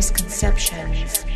misconceptions.